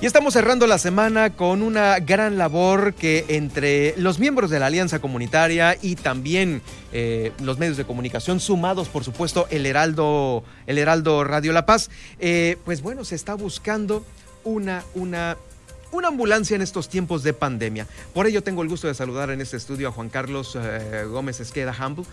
Y estamos cerrando la semana con una gran labor que entre los miembros de la Alianza Comunitaria y también eh, los medios de comunicación, sumados por supuesto el Heraldo, el Heraldo Radio La Paz, eh, pues bueno, se está buscando una, una una ambulancia en estos tiempos de pandemia. Por ello tengo el gusto de saludar en este estudio a Juan Carlos eh, Gómez Esqueda Humble,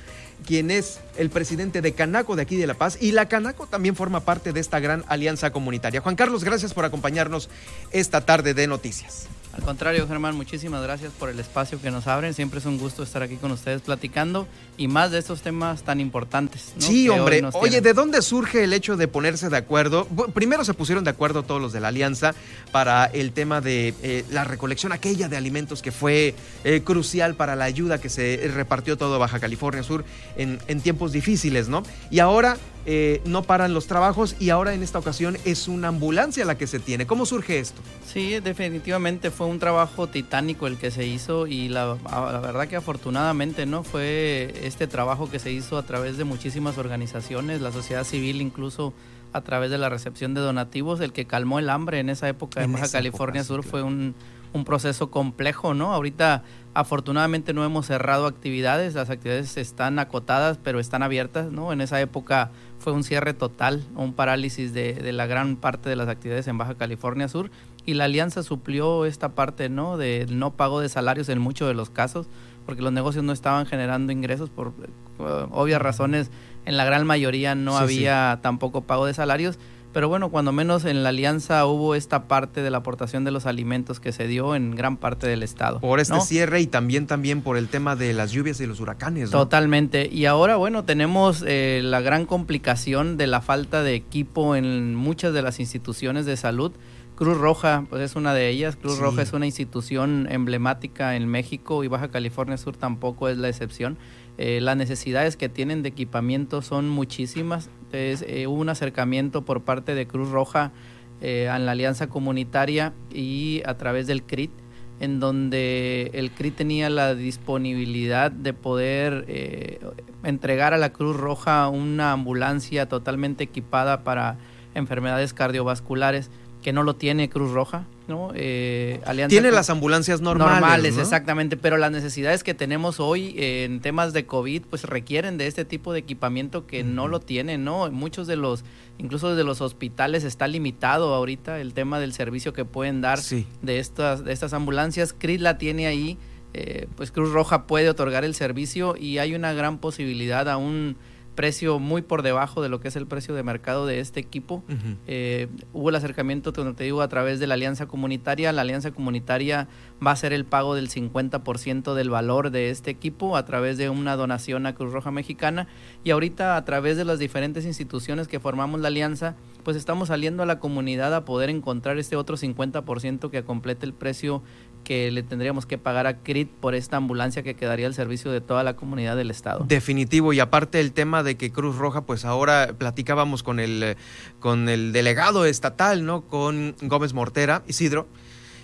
quien es el presidente de Canaco de aquí de La Paz y la Canaco también forma parte de esta gran alianza comunitaria. Juan Carlos, gracias por acompañarnos esta tarde de noticias. Al contrario, Germán, muchísimas gracias por el espacio que nos abren. Siempre es un gusto estar aquí con ustedes platicando y más de estos temas tan importantes. Sí, hombre. Oye, ¿de dónde surge el hecho de ponerse de acuerdo? Primero se pusieron de acuerdo todos los de la alianza para el tema de eh, la recolección aquella de alimentos que fue eh, crucial para la ayuda que se repartió todo Baja California Sur en tiempos difíciles, ¿no? Y ahora eh, no paran los trabajos y ahora en esta ocasión es una ambulancia la que se tiene. ¿Cómo surge esto? Sí, definitivamente fue un trabajo titánico el que se hizo y la, la, verdad que afortunadamente no fue este trabajo que se hizo a través de muchísimas organizaciones, la sociedad civil incluso a través de la recepción de donativos, el que calmó el hambre en esa época en, Baja California Sur fue un, un proceso complejo, ¿no? Ahorita afortunadamente no hemos cerrado actividades, las actividades están acotadas, pero están abiertas, ¿no? En esa época fue un cierre total, un parálisis de, la gran parte de las actividades en Baja California Sur y la alianza suplió esta parte, ¿no? De no pago de salarios en muchos de los casos, porque los negocios no estaban generando ingresos por uh, obvias razones, en la gran mayoría no había tampoco pago de salarios pero bueno, cuando menos en la alianza hubo esta parte de la aportación de los alimentos que se dio en gran parte del estado. Por este cierre y también, también por el tema de las lluvias y los huracanes. Totalmente. Y ahora, bueno, tenemos eh, la gran complicación de la falta de equipo en muchas de las instituciones de salud. Cruz Roja, pues es una de ellas. Cruz Roja es una institución emblemática en México y Baja California Sur tampoco es la excepción. Eh, las necesidades que tienen de equipamiento son muchísimas. Entonces, eh, hubo un acercamiento por parte de Cruz Roja eh, a la Alianza Comunitaria y a través del CRIT, en donde el CRIT tenía la disponibilidad de poder entregar a la Cruz Roja una ambulancia totalmente equipada para enfermedades cardiovasculares que no lo tiene Cruz Roja, ¿no? Eh, tiene las ambulancias normales. Normales, exactamente, pero las necesidades que tenemos hoy en temas de COVID, pues requieren de este tipo de equipamiento que no lo tienen, ¿no? Muchos de los, incluso desde los hospitales está limitado ahorita el tema del servicio que pueden dar de, estas, de estas ambulancias. CRIS la tiene ahí, eh, pues Cruz Roja puede otorgar el servicio y hay una gran posibilidad aún precio muy por debajo de lo que es el precio de mercado de este equipo. Eh, hubo el acercamiento, como te digo, a través de la alianza comunitaria. La alianza comunitaria va a ser el pago del 50% del valor de este equipo a través de una donación a Cruz Roja Mexicana. Y ahorita a través de las diferentes instituciones que formamos la alianza, pues estamos saliendo a la comunidad a poder encontrar este otro 50% que complete el precio que le tendríamos que pagar a CRIT por esta ambulancia que quedaría al servicio de toda la comunidad del estado. Definitivo, y aparte el tema de que Cruz Roja, pues ahora platicábamos con el, con el delegado estatal, ¿no? Con Gómez Mortera, Isidro,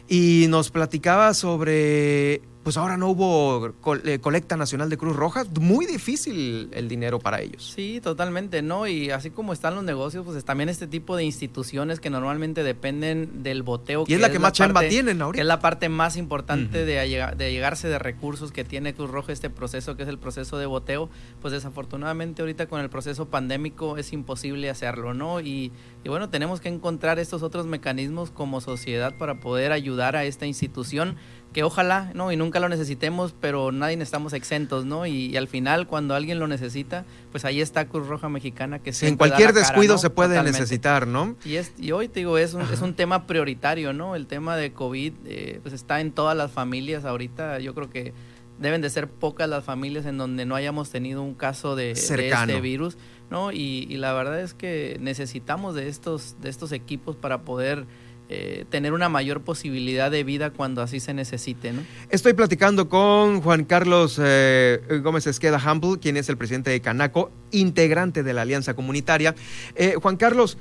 y nos platicaba sobre pues ahora no hubo eh, colecta nacional de Cruz Roja, muy difícil el dinero para ellos. Sí, totalmente, ¿no? Y así como están los negocios, pues también este tipo de instituciones que normalmente dependen del boteo. Y es la que más chamba tienen ahorita. Que es la parte más importante de, de llegarse de recursos que tiene Cruz Roja este proceso, que es el proceso de boteo, pues desafortunadamente ahorita con el proceso pandémico es imposible hacerlo, ¿no? Y, y bueno, tenemos que encontrar estos otros mecanismos como sociedad para poder ayudar a esta institución que ojalá, ¿no? Y nunca lo necesitemos, pero nadie estamos exentos, ¿no? Y, al final, cuando alguien lo necesita, pues ahí está Cruz Roja Mexicana que En cualquier descuido se puede necesitar, ¿no? Y, es, y hoy, te digo, es un, es un tema prioritario, ¿no? El tema de COVID, eh, pues está en todas las familias ahorita. Yo creo que deben de ser pocas las familias en donde no hayamos tenido un caso de, de este virus, ¿no? Y, y la verdad es que necesitamos de estos, de estos equipos para poder eh, tener una mayor posibilidad de vida cuando así se necesite. Estoy platicando con Juan Carlos eh, Gómez Esqueda Humble, quien es el presidente de Canaco, integrante de la Alianza Comunitaria. Eh, Juan Carlos,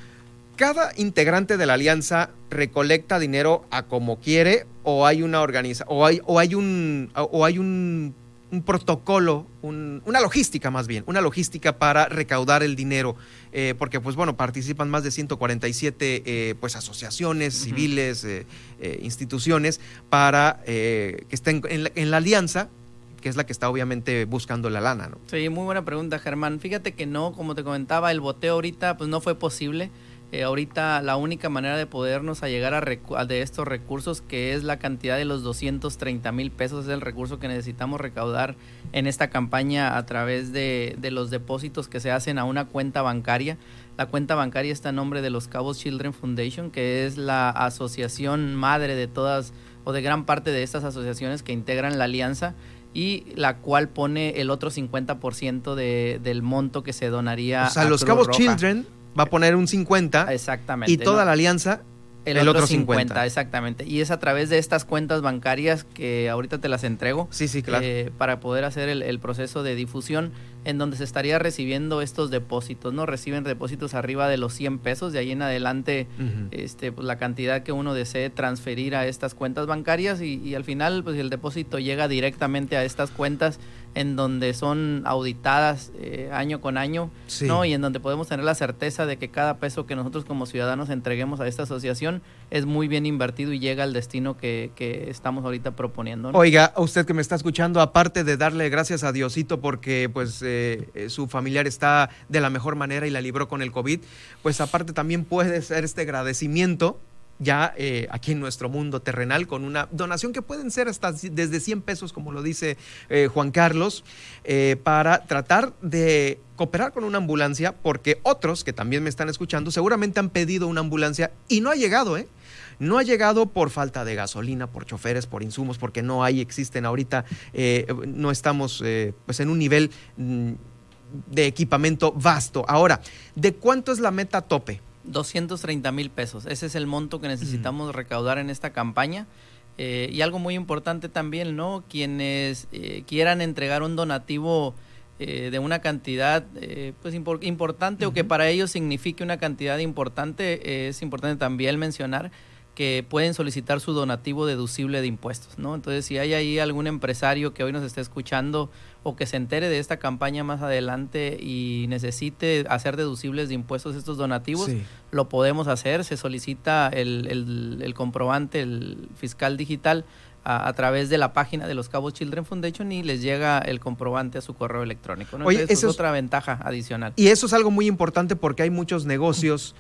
¿cada integrante de la Alianza recolecta dinero a como quiere o hay una organiza o hay, o hay un o hay un un protocolo, una logística más bien, una logística para recaudar el dinero, eh, porque pues bueno, participan más de 147 eh, pues asociaciones civiles, eh, instituciones, para que estén en la, alianza que es la que está obviamente buscando la lana, ¿no? Sí, muy buena pregunta, Germán. Fíjate que no, como te comentaba, el boteo ahorita pues no fue posible. Eh, ahorita la única manera de podernos llegar a, de estos recursos, que es la cantidad de los 230 mil pesos, es el recurso que necesitamos recaudar en esta campaña a través de, los depósitos que se hacen a una cuenta bancaria. La cuenta bancaria está a nombre de los Cabos Children Foundation, que es la asociación madre de todas o de gran parte de estas asociaciones que integran la alianza y la cual pone el otro 50% de, del monto que se donaría. O sea, los Cabos Children va a poner un 50. Exactamente. Y toda la alianza el, otro, 50, exactamente. Y es a través de estas cuentas bancarias que ahorita te las entrego. Sí, sí, claro. Eh, para poder hacer el, proceso de difusión en donde se estaría recibiendo estos depósitos, ¿no? Reciben depósitos arriba de los 100 pesos, de ahí en adelante este, pues, la cantidad que uno desee transferir a estas cuentas bancarias y, y al final pues el depósito llega directamente a estas cuentas en donde son auditadas eh, año con año, ¿no? Y en donde podemos tener la certeza de que cada peso que nosotros como ciudadanos entreguemos a esta asociación es muy bien invertido y llega al destino que, que estamos ahorita proponiendo. Oiga, usted que me está escuchando, aparte de darle gracias a Diosito porque pues eh, eh, su familiar está de la mejor manera y la libró con el COVID, pues aparte también puede ser este agradecimiento ya eh, aquí en nuestro mundo terrenal con una donación que pueden ser hasta desde 100 pesos, como lo dice eh, Juan Carlos, eh, para tratar de cooperar con una ambulancia, porque otros que también me están escuchando seguramente han pedido una ambulancia y no ha llegado, ¿eh? No ha llegado por falta de gasolina, por choferes, por insumos, porque no hay, existen ahorita, no estamos pues en un nivel mm, de equipamiento vasto. Ahora, ¿de cuánto es la meta tope? 230 mil pesos. Ese es el monto que necesitamos recaudar en esta campaña. Eh, y algo muy importante también, ¿no? Quienes eh, quieran entregar un donativo eh, de una cantidad pues importante o que para ellos signifique una cantidad importante, es importante también mencionar que pueden solicitar su donativo deducible de impuestos, ¿no? Entonces, si hay ahí algún empresario que hoy nos esté escuchando o que se entere de esta campaña más adelante y necesite hacer deducibles de impuestos estos donativos, lo podemos hacer. Se solicita el, el, comprobante, el fiscal digital, a, través de la página de los Cabos Children Foundation y les llega el comprobante a su correo electrónico. ¿no? eso es otra ventaja adicional. Y eso es algo muy importante porque hay muchos negocios.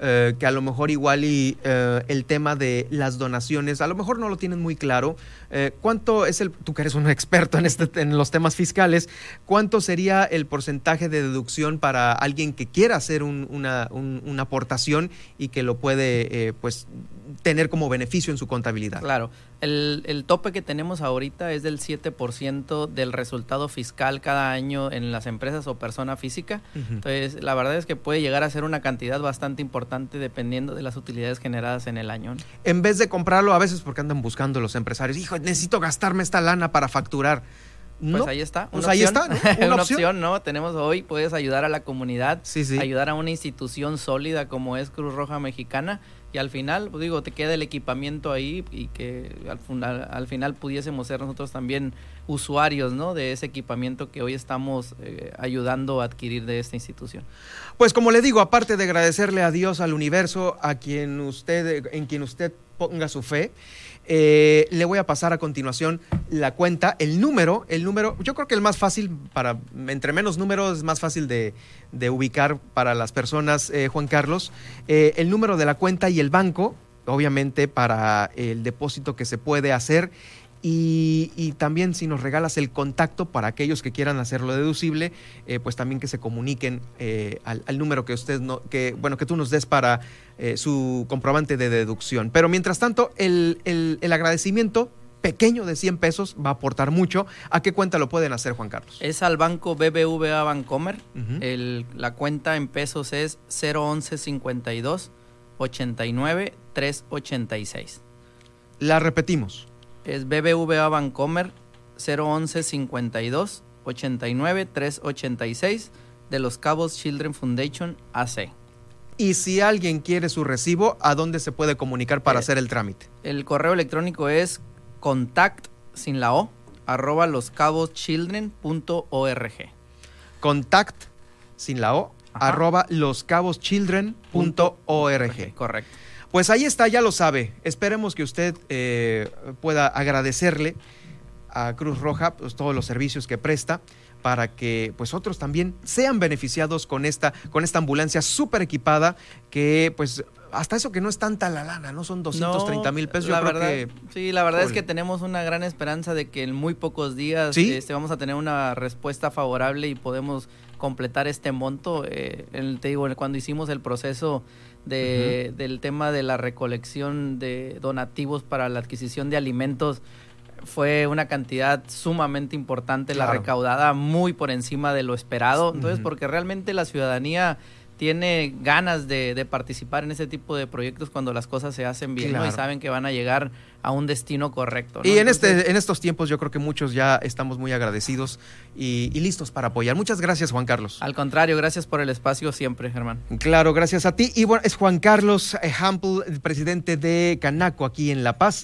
Eh, que a lo mejor igual y eh, el tema de las donaciones, a lo mejor no lo tienen muy claro. Eh, ¿Cuánto es el, tú que eres un experto en, este, en los temas fiscales, cuánto sería el porcentaje de deducción para alguien que quiera hacer una, una, aportación y que lo puede pues tener como beneficio en su contabilidad? Claro, el, el tope que tenemos ahorita es del 7% del resultado fiscal cada año en las empresas o persona física. Entonces, la verdad es que puede llegar a ser una cantidad bastante importante dependiendo de las utilidades generadas en el año. En vez de comprarlo, a veces porque andan buscando los empresarios, hijo, necesito gastarme esta lana para facturar. Pues ahí está. Pues ahí está, Una, opción? ¿no? Tenemos hoy, puedes ayudar a la comunidad, ayudar a una institución sólida como es Cruz Roja Mexicana y al final, pues digo, te queda el equipamiento ahí y que al, al final pudiésemos ser nosotros también usuarios ¿no? de ese equipamiento que hoy estamos eh, ayudando a adquirir de esta institución. Pues como le digo, aparte de agradecerle a Dios, al universo, a quien usted, en quien usted ponga su fe, eh, le voy a pasar a continuación la cuenta, el número, el número, yo creo que el más fácil para, entre menos números es más fácil de, ubicar para las personas, eh, Juan Carlos, el número de la cuenta y el banco, obviamente para el depósito que se puede hacer y, también si nos regalas el contacto para aquellos que quieran hacerlo deducible, eh, pues también que se comuniquen eh, al, número que usted no, que bueno que tú nos des para eh, su comprobante de deducción. Pero mientras tanto, el, agradecimiento pequeño de 100 pesos va a aportar mucho. ¿A qué cuenta lo pueden hacer, Juan Carlos? Es al banco BBVA Bancomer. la cuenta en pesos es 01152 89 386. La repetimos es BBVA Bancomer 011 52 89 386 de los Cabos Children Foundation AC. Y si alguien quiere su recibo, ¿a dónde se puede comunicar para eh, hacer el trámite? El correo electrónico es contact sin la O arroba loscaboschildren.org. Contact, sin la O, Ajá. arroba loscaboschildren.org. Correcto. Pues ahí está, ya lo sabe. Esperemos que usted eh, pueda agradecerle a Cruz Roja pues, todos los servicios que presta para que pues otros también sean beneficiados con esta, con esta ambulancia súper equipada que pues hasta eso que no es tanta la lana, ¿no? Son 230 mil pesos. la Yo creo verdad, que Sí, la verdad es que tenemos una gran esperanza de que en muy pocos días ¿Sí? este, vamos a tener una respuesta favorable y podemos completar este monto. Eh, el- te digo, cuando hicimos el proceso de, del tema de la recolección de donativos para la adquisición de alimentos, fue una cantidad sumamente importante la recaudada, muy por encima de lo esperado. Entonces, porque realmente la ciudadanía tiene ganas de, de participar en ese tipo de proyectos cuando las cosas se hacen bien ¿no? y saben que van a llegar a un destino correcto. ¿no? Y en, Entonces, este, en estos tiempos yo creo que muchos ya estamos muy agradecidos y, y listos para apoyar. Muchas gracias, Juan Carlos. Al contrario, gracias por el espacio siempre, Germán. Claro, gracias a ti. Y bueno, es Juan Carlos eh, Hample, el presidente de Canaco aquí en La Paz.